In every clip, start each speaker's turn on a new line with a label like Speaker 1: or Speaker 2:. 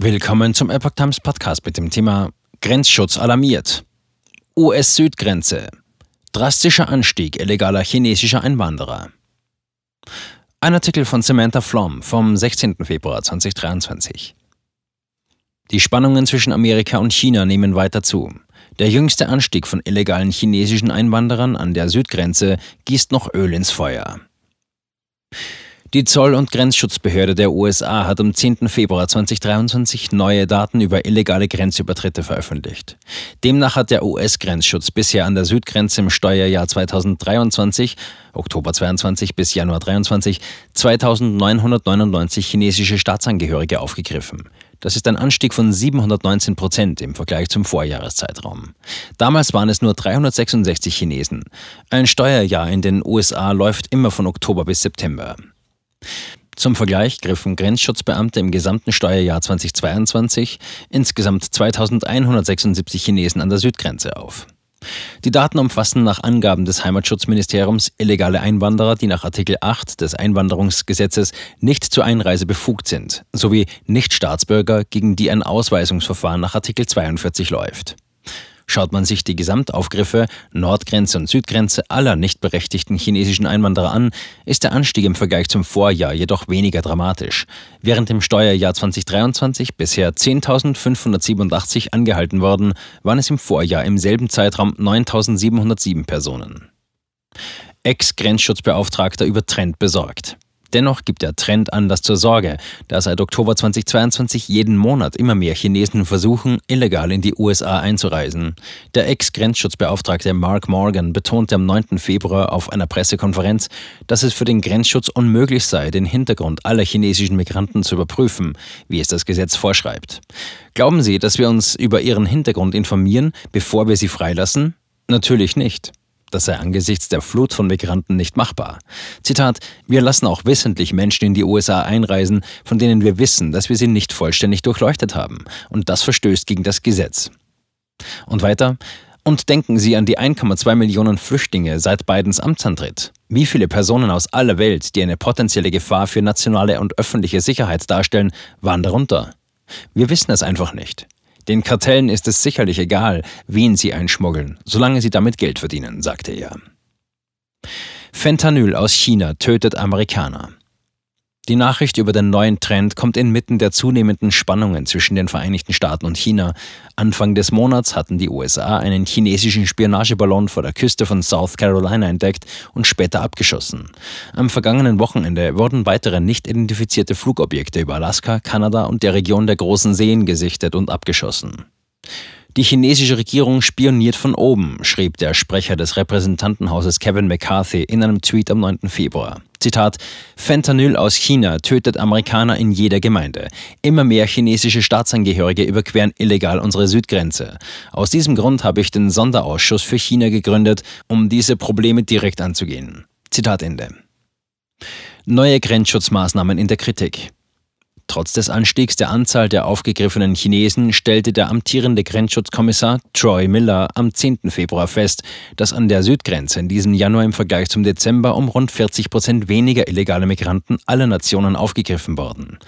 Speaker 1: Willkommen zum Epoch Times Podcast mit dem Thema Grenzschutz alarmiert. US-Südgrenze. Drastischer Anstieg illegaler chinesischer Einwanderer. Ein Artikel von Samantha Flom vom 16. Februar 2023. Die Spannungen zwischen Amerika und China nehmen weiter zu. Der jüngste Anstieg von illegalen chinesischen Einwanderern an der Südgrenze gießt noch Öl ins Feuer. Die Zoll- und Grenzschutzbehörde der USA hat am 10. Februar 2023 neue Daten über illegale Grenzübertritte veröffentlicht. Demnach hat der US-Grenzschutz bisher an der Südgrenze im Steuerjahr 2023, Oktober 22 bis Januar 23, 2999 chinesische Staatsangehörige aufgegriffen. Das ist ein Anstieg von 719 Prozent im Vergleich zum Vorjahreszeitraum. Damals waren es nur 366 Chinesen. Ein Steuerjahr in den USA läuft immer von Oktober bis September. Zum Vergleich griffen Grenzschutzbeamte im gesamten Steuerjahr 2022 insgesamt 2176 Chinesen an der Südgrenze auf. Die Daten umfassen nach Angaben des Heimatschutzministeriums illegale Einwanderer, die nach Artikel 8 des Einwanderungsgesetzes nicht zur Einreise befugt sind, sowie Nichtstaatsbürger, gegen die ein Ausweisungsverfahren nach Artikel 42 läuft. Schaut man sich die Gesamtaufgriffe, Nordgrenze und Südgrenze aller nicht berechtigten chinesischen Einwanderer an, ist der Anstieg im Vergleich zum Vorjahr jedoch weniger dramatisch. Während im Steuerjahr 2023 bisher 10.587 angehalten worden, waren es im Vorjahr im selben Zeitraum 9.707 Personen. Ex-Grenzschutzbeauftragter über Trend besorgt. Dennoch gibt der Trend Anlass zur Sorge, da seit Oktober 2022 jeden Monat immer mehr Chinesen versuchen, illegal in die USA einzureisen. Der Ex-Grenzschutzbeauftragte Mark Morgan betonte am 9. Februar auf einer Pressekonferenz, dass es für den Grenzschutz unmöglich sei, den Hintergrund aller chinesischen Migranten zu überprüfen, wie es das Gesetz vorschreibt. Glauben Sie, dass wir uns über ihren Hintergrund informieren, bevor wir sie freilassen? Natürlich nicht. Das sei angesichts der Flut von Migranten nicht machbar. Zitat, wir lassen auch wissentlich Menschen in die USA einreisen, von denen wir wissen, dass wir sie nicht vollständig durchleuchtet haben. Und das verstößt gegen das Gesetz. Und weiter, und denken Sie an die 1,2 Millionen Flüchtlinge seit Bidens Amtsantritt. Wie viele Personen aus aller Welt, die eine potenzielle Gefahr für nationale und öffentliche Sicherheit darstellen, waren darunter? Wir wissen es einfach nicht. Den Kartellen ist es sicherlich egal, wen sie einschmuggeln, solange sie damit Geld verdienen, sagte er. Fentanyl aus China tötet Amerikaner. Die Nachricht über den neuen Trend kommt inmitten der zunehmenden Spannungen zwischen den Vereinigten Staaten und China. Anfang des Monats hatten die USA einen chinesischen Spionageballon vor der Küste von South Carolina entdeckt und später abgeschossen. Am vergangenen Wochenende wurden weitere nicht identifizierte Flugobjekte über Alaska, Kanada und der Region der großen Seen gesichtet und abgeschossen. Die chinesische Regierung spioniert von oben, schrieb der Sprecher des Repräsentantenhauses Kevin McCarthy in einem Tweet am 9. Februar. Zitat: Fentanyl aus China tötet Amerikaner in jeder Gemeinde. Immer mehr chinesische Staatsangehörige überqueren illegal unsere Südgrenze. Aus diesem Grund habe ich den Sonderausschuss für China gegründet, um diese Probleme direkt anzugehen. Zitat Ende. Neue Grenzschutzmaßnahmen in der Kritik. Trotz des Anstiegs der Anzahl der aufgegriffenen Chinesen stellte der amtierende Grenzschutzkommissar Troy Miller am 10. Februar fest, dass an der Südgrenze in diesem Januar im Vergleich zum Dezember um rund 40 Prozent weniger illegale Migranten aller Nationen aufgegriffen wurden.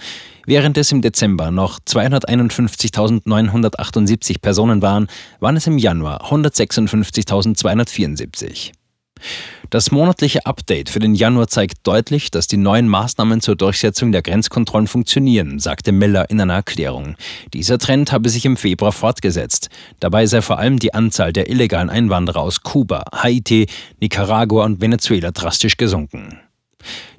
Speaker 1: Während es im Dezember noch 251.978 Personen waren, waren es im Januar 156.274. Das monatliche Update für den Januar zeigt deutlich, dass die neuen Maßnahmen zur Durchsetzung der Grenzkontrollen funktionieren, sagte Miller in einer Erklärung. Dieser Trend habe sich im Februar fortgesetzt. Dabei sei vor allem die Anzahl der illegalen Einwanderer aus Kuba, Haiti, Nicaragua und Venezuela drastisch gesunken.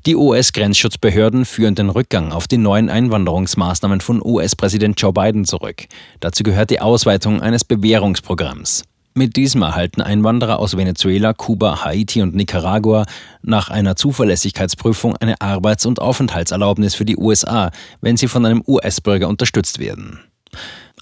Speaker 1: Die US-Grenzschutzbehörden führen den Rückgang auf die neuen Einwanderungsmaßnahmen von US-Präsident Joe Biden zurück. Dazu gehört die Ausweitung eines Bewährungsprogramms. Mit diesem erhalten Einwanderer aus Venezuela, Kuba, Haiti und Nicaragua nach einer Zuverlässigkeitsprüfung eine Arbeits- und Aufenthaltserlaubnis für die USA, wenn sie von einem US-Bürger unterstützt werden.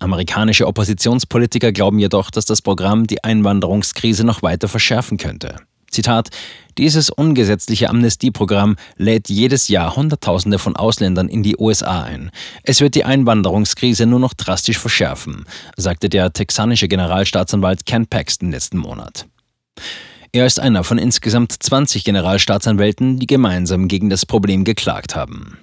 Speaker 1: Amerikanische Oppositionspolitiker glauben jedoch, dass das Programm die Einwanderungskrise noch weiter verschärfen könnte. Zitat, dieses ungesetzliche Amnestieprogramm lädt jedes Jahr Hunderttausende von Ausländern in die USA ein. Es wird die Einwanderungskrise nur noch drastisch verschärfen, sagte der texanische Generalstaatsanwalt Ken Paxton letzten Monat. Er ist einer von insgesamt 20 Generalstaatsanwälten, die gemeinsam gegen das Problem geklagt haben.